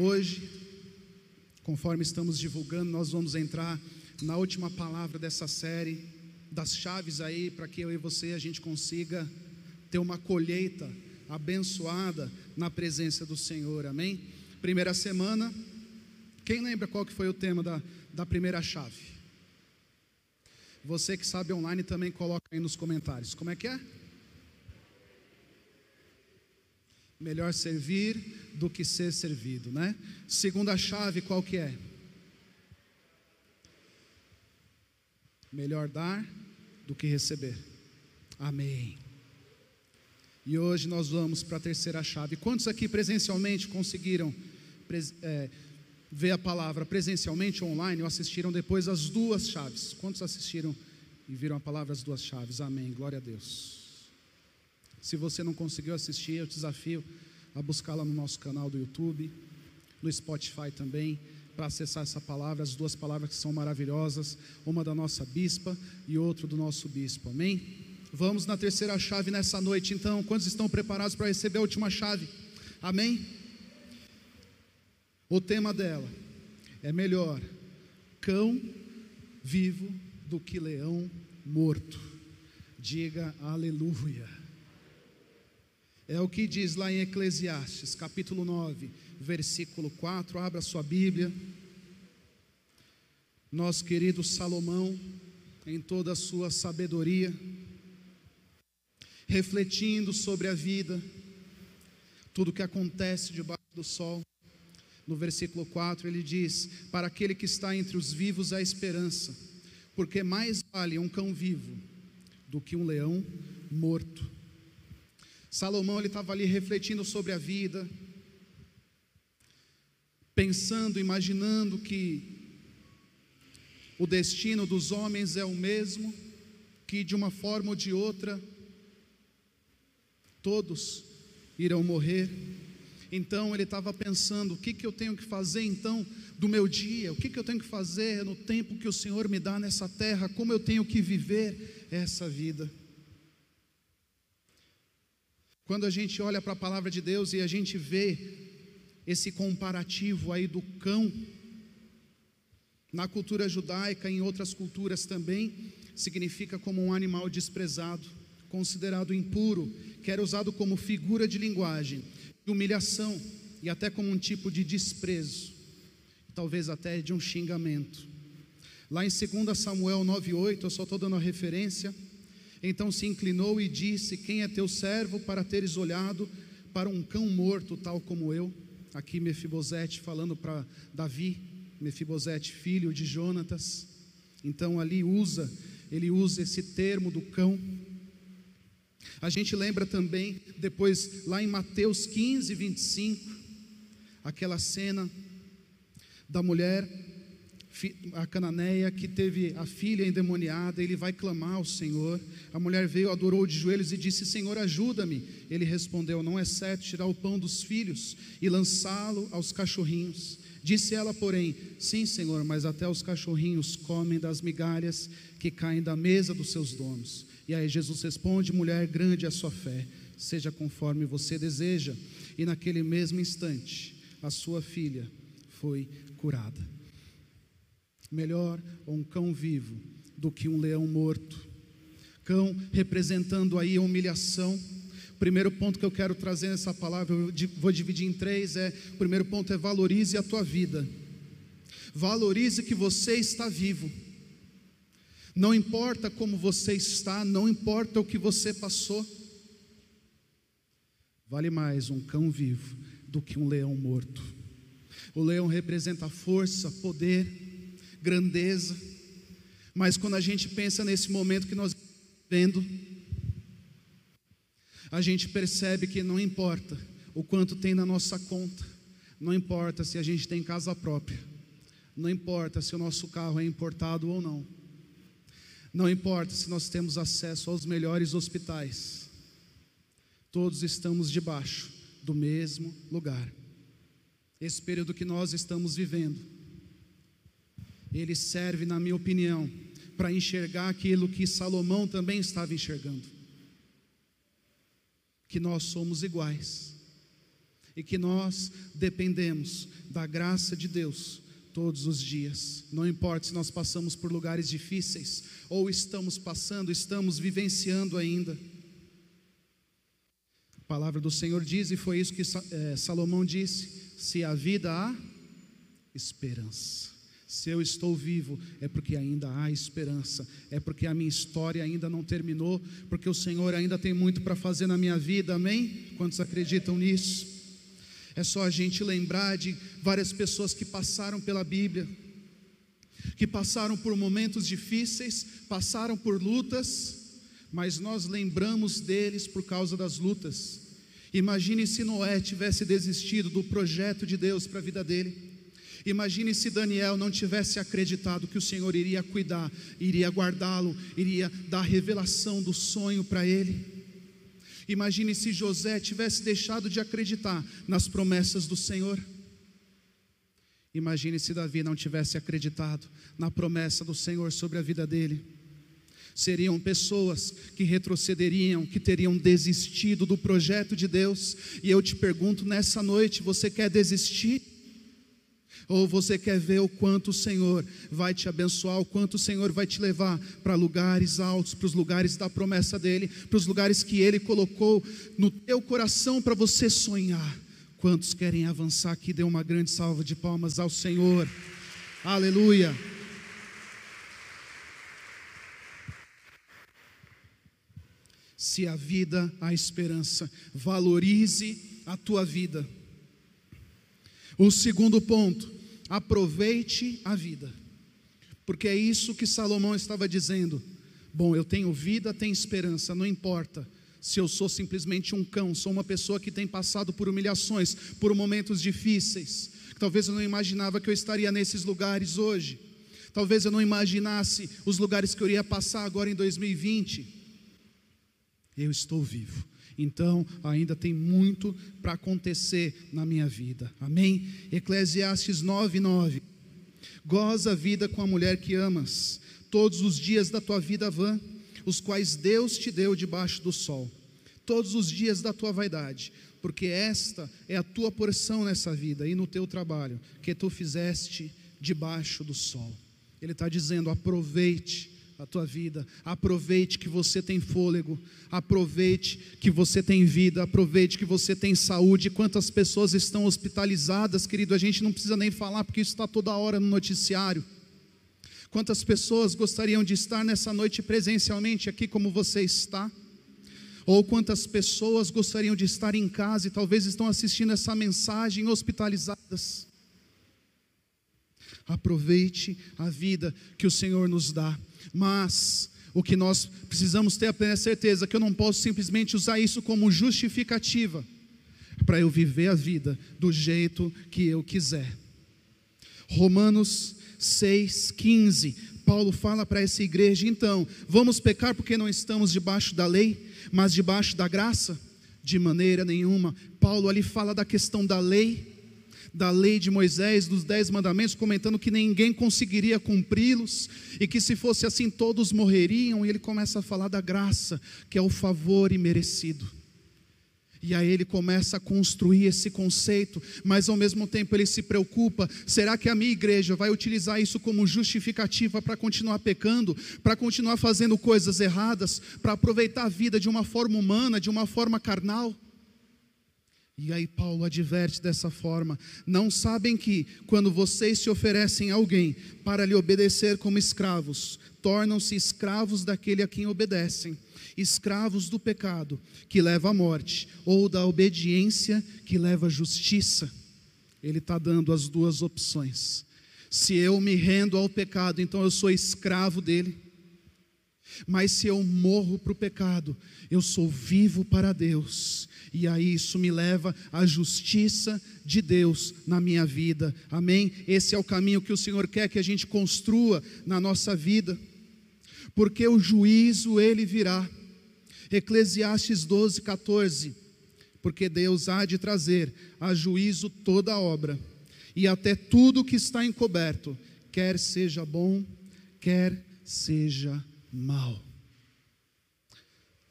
Hoje, conforme estamos divulgando, nós vamos entrar na última palavra dessa série, das chaves aí, para que eu e você a gente consiga ter uma colheita abençoada na presença do Senhor, amém? Primeira semana, quem lembra qual que foi o tema da, da primeira chave? Você que sabe online também coloca aí nos comentários. Como é que é? Melhor servir do que ser servido, né? Segunda chave, qual que é? Melhor dar do que receber. Amém. E hoje nós vamos para a terceira chave. Quantos aqui presencialmente conseguiram é, ver a palavra presencialmente online ou assistiram depois as duas chaves? Quantos assistiram e viram a palavra as duas chaves? Amém. Glória a Deus. Se você não conseguiu assistir, eu desafio a buscá-la no nosso canal do YouTube, no Spotify também, para acessar essa palavra, as duas palavras que são maravilhosas, uma da nossa bispa e outra do nosso bispo. Amém? Vamos na terceira chave nessa noite, então. Quantos estão preparados para receber a última chave? Amém? O tema dela é melhor cão vivo do que leão morto. Diga aleluia. É o que diz lá em Eclesiastes, capítulo 9, versículo 4. Abra sua Bíblia. Nosso querido Salomão, em toda a sua sabedoria, refletindo sobre a vida, tudo que acontece debaixo do sol. No versículo 4 ele diz: Para aquele que está entre os vivos há esperança, porque mais vale um cão vivo do que um leão morto. Salomão ele estava ali refletindo sobre a vida, pensando, imaginando que o destino dos homens é o mesmo, que de uma forma ou de outra todos irão morrer. Então ele estava pensando: o que, que eu tenho que fazer então do meu dia? O que, que eu tenho que fazer no tempo que o Senhor me dá nessa terra? Como eu tenho que viver essa vida? Quando a gente olha para a palavra de Deus e a gente vê esse comparativo aí do cão, na cultura judaica, em outras culturas também, significa como um animal desprezado, considerado impuro, que era usado como figura de linguagem, de humilhação e até como um tipo de desprezo, talvez até de um xingamento. Lá em 2 Samuel 9,8, eu só estou dando a referência então se inclinou e disse: Quem é teu servo para teres olhado para um cão morto, tal como eu? Aqui Mefibosete falando para Davi, Mefibosete, filho de Jonatas. Então ali usa, ele usa esse termo do cão. A gente lembra também, depois, lá em Mateus 15, 25, aquela cena da mulher a cananeia que teve a filha endemoniada, ele vai clamar ao Senhor. A mulher veio, adorou de joelhos e disse: Senhor, ajuda-me. Ele respondeu: Não é certo tirar o pão dos filhos e lançá-lo aos cachorrinhos. Disse ela, porém: Sim, Senhor, mas até os cachorrinhos comem das migalhas que caem da mesa dos seus donos. E aí Jesus responde: Mulher, grande é a sua fé, seja conforme você deseja. E naquele mesmo instante, a sua filha foi curada. Melhor um cão vivo do que um leão morto. Cão representando aí a humilhação. Primeiro ponto que eu quero trazer nessa palavra, eu vou dividir em três, é, o primeiro ponto é valorize a tua vida. Valorize que você está vivo. Não importa como você está, não importa o que você passou. Vale mais um cão vivo do que um leão morto. O leão representa força, poder, grandeza. Mas quando a gente pensa nesse momento que nós vendo, a gente percebe que não importa o quanto tem na nossa conta, não importa se a gente tem casa própria, não importa se o nosso carro é importado ou não, não importa se nós temos acesso aos melhores hospitais, todos estamos debaixo do mesmo lugar. Esse período que nós estamos vivendo, ele serve, na minha opinião, para enxergar aquilo que Salomão também estava enxergando: que nós somos iguais. e que nós dependemos da graça de Deus todos os dias. Não importa se nós passamos por lugares difíceis ou estamos passando, estamos vivenciando ainda. A palavra do Senhor diz, e foi isso que é, Salomão disse: se a vida há esperança. Se eu estou vivo, é porque ainda há esperança, é porque a minha história ainda não terminou, porque o Senhor ainda tem muito para fazer na minha vida, amém? Quantos acreditam nisso? É só a gente lembrar de várias pessoas que passaram pela Bíblia, que passaram por momentos difíceis, passaram por lutas, mas nós lembramos deles por causa das lutas. Imagine se Noé tivesse desistido do projeto de Deus para a vida dele. Imagine se Daniel não tivesse acreditado que o Senhor iria cuidar, iria guardá-lo, iria dar revelação do sonho para ele. Imagine se José tivesse deixado de acreditar nas promessas do Senhor. Imagine se Davi não tivesse acreditado na promessa do Senhor sobre a vida dele. Seriam pessoas que retrocederiam, que teriam desistido do projeto de Deus. E eu te pergunto nessa noite: você quer desistir? Ou você quer ver o quanto o Senhor vai te abençoar, o quanto o Senhor vai te levar para lugares altos, para os lugares da promessa dEle, para os lugares que Ele colocou no teu coração para você sonhar. Quantos querem avançar aqui? Dê uma grande salva de palmas ao Senhor. Aleluia. Se a vida, a esperança, valorize a tua vida. O segundo ponto, aproveite a vida, porque é isso que Salomão estava dizendo. Bom, eu tenho vida, tenho esperança, não importa se eu sou simplesmente um cão, sou uma pessoa que tem passado por humilhações, por momentos difíceis. Talvez eu não imaginava que eu estaria nesses lugares hoje. Talvez eu não imaginasse os lugares que eu iria passar agora em 2020. Eu estou vivo. Então, ainda tem muito para acontecer na minha vida. Amém? Eclesiastes 9, 9. Goza a vida com a mulher que amas, todos os dias da tua vida vã, os quais Deus te deu debaixo do sol, todos os dias da tua vaidade, porque esta é a tua porção nessa vida e no teu trabalho, que tu fizeste debaixo do sol. Ele está dizendo: aproveite a tua vida. Aproveite que você tem fôlego, aproveite que você tem vida, aproveite que você tem saúde. Quantas pessoas estão hospitalizadas, querido? A gente não precisa nem falar, porque isso está toda hora no noticiário. Quantas pessoas gostariam de estar nessa noite presencialmente aqui como você está? Ou quantas pessoas gostariam de estar em casa e talvez estão assistindo essa mensagem hospitalizadas? Aproveite a vida que o Senhor nos dá. Mas o que nós precisamos ter a plena certeza que eu não posso simplesmente usar isso como justificativa para eu viver a vida do jeito que eu quiser. Romanos 6:15. Paulo fala para essa igreja, então, vamos pecar porque não estamos debaixo da lei, mas debaixo da graça? De maneira nenhuma. Paulo ali fala da questão da lei da lei de Moisés, dos dez mandamentos, comentando que ninguém conseguiria cumpri-los e que se fosse assim todos morreriam. E ele começa a falar da graça, que é o favor imerecido. E aí ele começa a construir esse conceito, mas ao mesmo tempo ele se preocupa: será que a minha igreja vai utilizar isso como justificativa para continuar pecando, para continuar fazendo coisas erradas, para aproveitar a vida de uma forma humana, de uma forma carnal? E aí Paulo adverte dessa forma: não sabem que, quando vocês se oferecem a alguém para lhe obedecer como escravos, tornam-se escravos daquele a quem obedecem, escravos do pecado, que leva à morte, ou da obediência, que leva à justiça. Ele está dando as duas opções. Se eu me rendo ao pecado, então eu sou escravo dele. Mas se eu morro para o pecado, eu sou vivo para Deus e aí isso me leva à justiça de Deus na minha vida. Amém? Esse é o caminho que o Senhor quer que a gente construa na nossa vida. Porque o juízo ele virá. Eclesiastes 12, 14. Porque Deus há de trazer a juízo toda a obra e até tudo que está encoberto, quer seja bom, quer seja mal.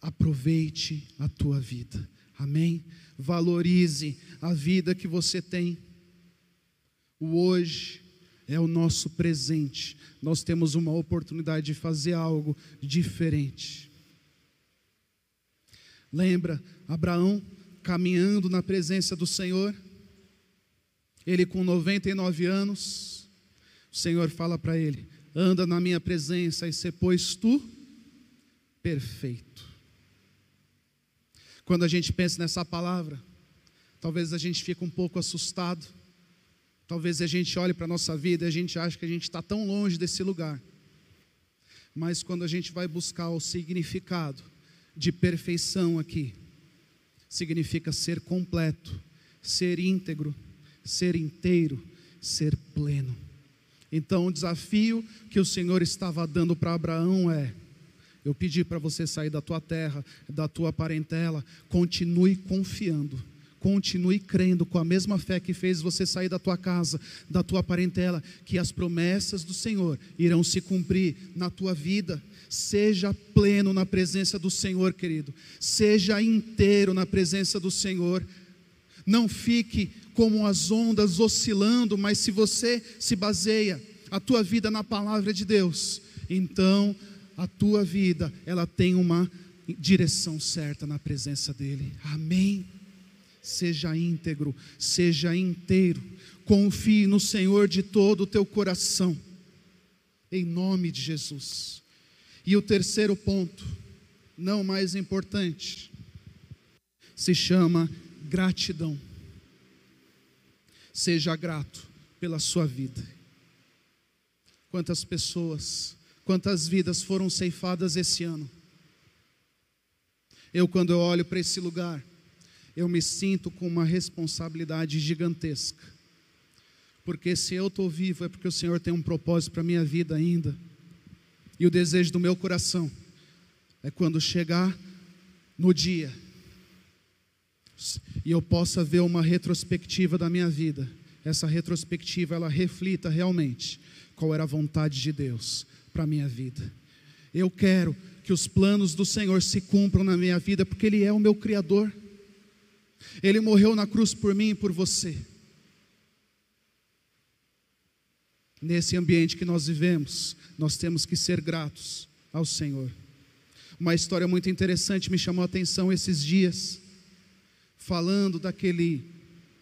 Aproveite a tua vida Amém? Valorize a vida que você tem. O hoje é o nosso presente. Nós temos uma oportunidade de fazer algo diferente. Lembra Abraão caminhando na presença do Senhor? Ele com 99 anos, o Senhor fala para ele: anda na minha presença e ser, pois tu perfeito. Quando a gente pensa nessa palavra, talvez a gente fique um pouco assustado, talvez a gente olhe para a nossa vida e a gente acha que a gente está tão longe desse lugar. Mas quando a gente vai buscar o significado de perfeição aqui, significa ser completo, ser íntegro, ser inteiro, ser pleno. Então, o desafio que o Senhor estava dando para Abraão é: eu pedi para você sair da tua terra, da tua parentela, continue confiando. Continue crendo com a mesma fé que fez você sair da tua casa, da tua parentela, que as promessas do Senhor irão se cumprir na tua vida. Seja pleno na presença do Senhor, querido. Seja inteiro na presença do Senhor. Não fique como as ondas oscilando, mas se você se baseia a tua vida na palavra de Deus, então a tua vida ela tem uma direção certa na presença dele. Amém. Seja íntegro, seja inteiro. Confie no Senhor de todo o teu coração. Em nome de Jesus. E o terceiro ponto, não mais importante, se chama gratidão. Seja grato pela sua vida. Quantas pessoas, quantas vidas foram ceifadas esse ano? Eu, quando eu olho para esse lugar, eu me sinto com uma responsabilidade gigantesca. Porque se eu estou vivo é porque o Senhor tem um propósito para a minha vida ainda. E o desejo do meu coração é quando chegar no dia e eu possa ver uma retrospectiva da minha vida, essa retrospectiva ela reflita realmente qual era a vontade de Deus para a minha vida. Eu quero que os planos do Senhor se cumpram na minha vida, porque Ele é o meu Criador. Ele morreu na cruz por mim e por você. Nesse ambiente que nós vivemos, nós temos que ser gratos ao Senhor. Uma história muito interessante me chamou a atenção esses dias, falando daquele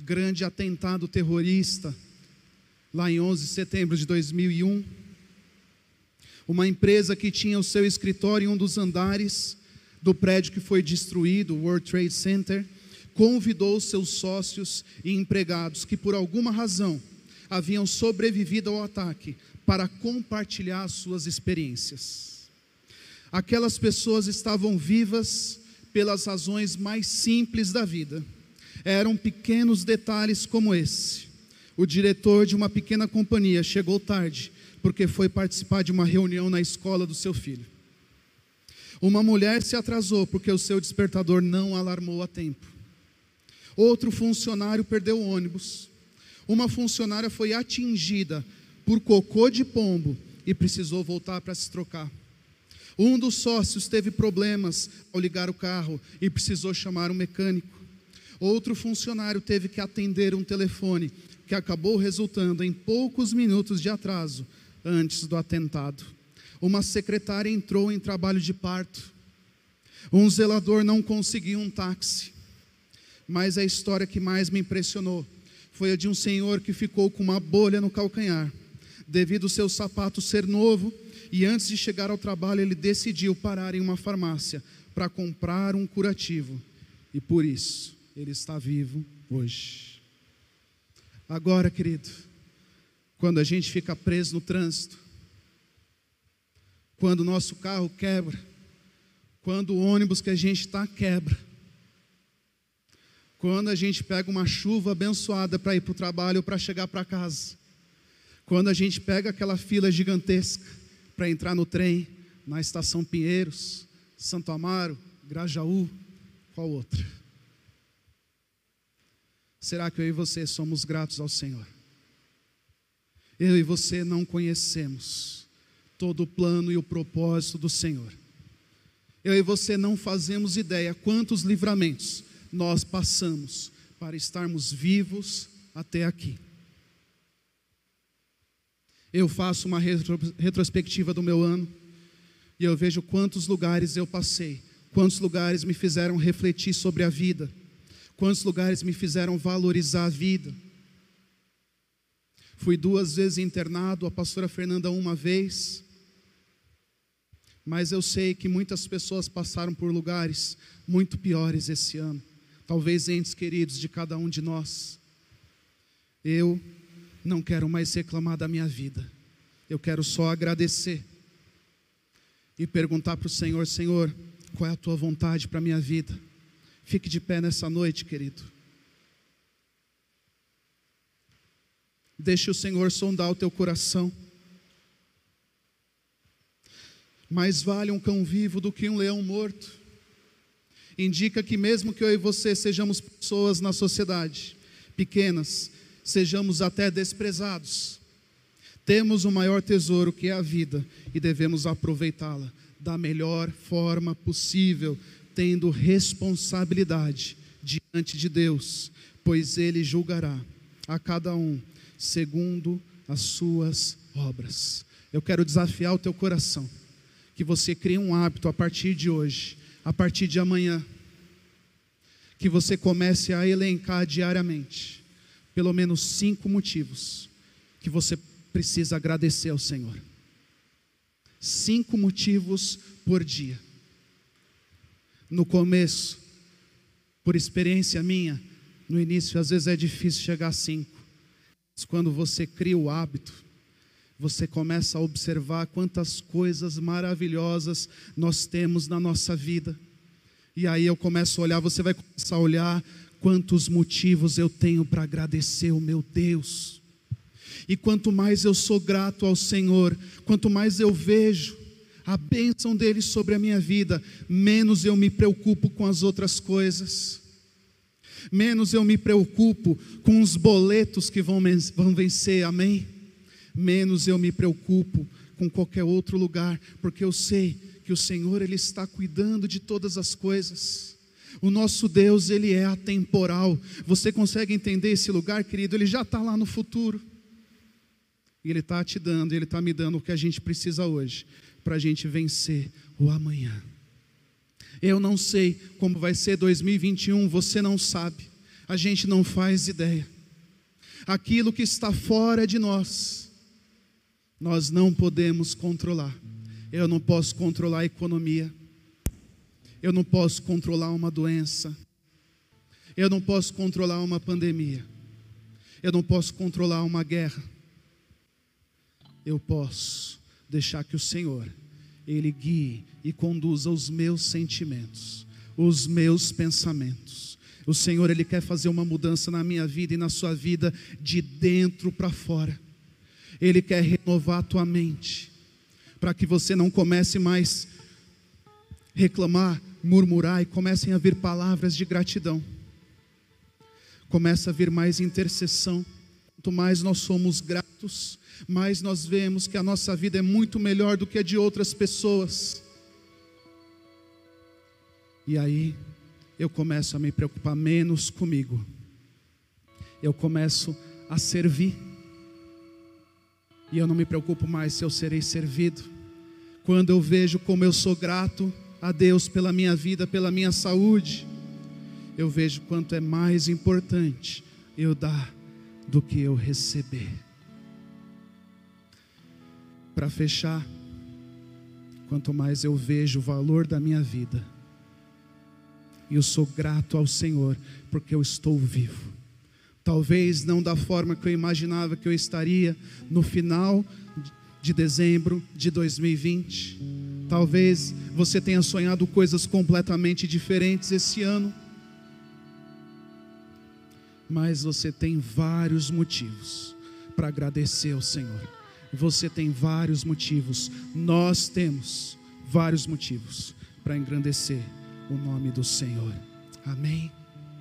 grande atentado terrorista, lá em 11 de setembro de 2001. Uma empresa que tinha o seu escritório em um dos andares do prédio que foi destruído, o World Trade Center, convidou seus sócios e empregados que, por alguma razão, haviam sobrevivido ao ataque para compartilhar suas experiências. Aquelas pessoas estavam vivas pelas razões mais simples da vida. Eram pequenos detalhes como esse. O diretor de uma pequena companhia chegou tarde porque foi participar de uma reunião na escola do seu filho. Uma mulher se atrasou porque o seu despertador não alarmou a tempo. Outro funcionário perdeu o ônibus. Uma funcionária foi atingida por cocô de pombo e precisou voltar para se trocar. Um dos sócios teve problemas ao ligar o carro e precisou chamar um mecânico. Outro funcionário teve que atender um telefone que acabou resultando em poucos minutos de atraso antes do atentado. Uma secretária entrou em trabalho de parto. Um zelador não conseguiu um táxi. Mas a história que mais me impressionou foi a de um senhor que ficou com uma bolha no calcanhar, devido ao seu sapato ser novo, e antes de chegar ao trabalho ele decidiu parar em uma farmácia para comprar um curativo, e por isso ele está vivo hoje. Agora, querido, quando a gente fica preso no trânsito, quando o nosso carro quebra, quando o ônibus que a gente está quebra, quando a gente pega uma chuva abençoada para ir para o trabalho ou para chegar para casa. Quando a gente pega aquela fila gigantesca para entrar no trem, na estação Pinheiros, Santo Amaro, Grajaú, qual outra? Será que eu e você somos gratos ao Senhor? Eu e você não conhecemos todo o plano e o propósito do Senhor. Eu e você não fazemos ideia quantos livramentos nós passamos para estarmos vivos até aqui. Eu faço uma retrospectiva do meu ano e eu vejo quantos lugares eu passei, quantos lugares me fizeram refletir sobre a vida, quantos lugares me fizeram valorizar a vida. Fui duas vezes internado, a pastora Fernanda uma vez, mas eu sei que muitas pessoas passaram por lugares muito piores esse ano, talvez entes queridos de cada um de nós. Eu não quero mais reclamar da minha vida, eu quero só agradecer e perguntar para o Senhor: Senhor, qual é a tua vontade para a minha vida? Fique de pé nessa noite, querido. Deixe o Senhor sondar o teu coração. Mais vale um cão vivo do que um leão morto. Indica que, mesmo que eu e você sejamos pessoas na sociedade, pequenas, sejamos até desprezados, temos o maior tesouro que é a vida e devemos aproveitá-la da melhor forma possível, tendo responsabilidade diante de Deus, pois Ele julgará a cada um segundo as suas obras. Eu quero desafiar o teu coração, que você crie um hábito a partir de hoje, a partir de amanhã, que você comece a elencar diariamente pelo menos cinco motivos que você precisa agradecer ao Senhor. Cinco motivos por dia. No começo, por experiência minha, no início às vezes é difícil chegar a cinco. Mas quando você cria o hábito, você começa a observar quantas coisas maravilhosas nós temos na nossa vida. E aí eu começo a olhar, você vai começar a olhar quantos motivos eu tenho para agradecer o meu Deus. E quanto mais eu sou grato ao Senhor, quanto mais eu vejo a bênção dele sobre a minha vida, menos eu me preocupo com as outras coisas, menos eu me preocupo com os boletos que vão, vencer, amém? Menos eu me preocupo com qualquer outro lugar, porque eu sei que o Senhor ele está cuidando de todas as coisas. O nosso Deus, ele é atemporal. Você consegue entender esse lugar, querido? Ele já está lá no futuro. E Ele está te dando, Ele está me dando o que a gente precisa hoje, para a gente vencer o amanhã. Eu não sei como vai ser 2021, você não sabe, a gente não faz ideia. Aquilo que está fora de nós, nós não podemos controlar. Eu não posso controlar a economia, eu não posso controlar uma doença, eu não posso controlar uma pandemia, eu não posso controlar uma guerra eu posso deixar que o Senhor, Ele guie e conduza os meus sentimentos, os meus pensamentos. O Senhor, Ele quer fazer uma mudança na minha vida e na sua vida, de dentro para fora. Ele quer renovar a tua mente, para que você não comece mais reclamar, murmurar e comecem a vir palavras de gratidão. Começa a vir mais intercessão. Quanto mais nós somos gratos, mais nós vemos que a nossa vida é muito melhor do que a de outras pessoas. E aí eu começo a me preocupar menos comigo. Eu começo a servir. E eu não me preocupo mais se eu serei servido. Quando eu vejo como eu sou grato a Deus pela minha vida, pela minha saúde, eu vejo quanto é mais importante eu dar do que eu receber. Para fechar, quanto mais eu vejo o valor da minha vida, e eu sou grato ao Senhor, porque eu estou vivo. Talvez não da forma que eu imaginava que eu estaria no final de dezembro de 2020. Talvez você tenha sonhado coisas completamente diferentes esse ano. Mas você tem vários motivos para agradecer ao Senhor. Você tem vários motivos, nós temos vários motivos para engrandecer o nome do Senhor. Amém.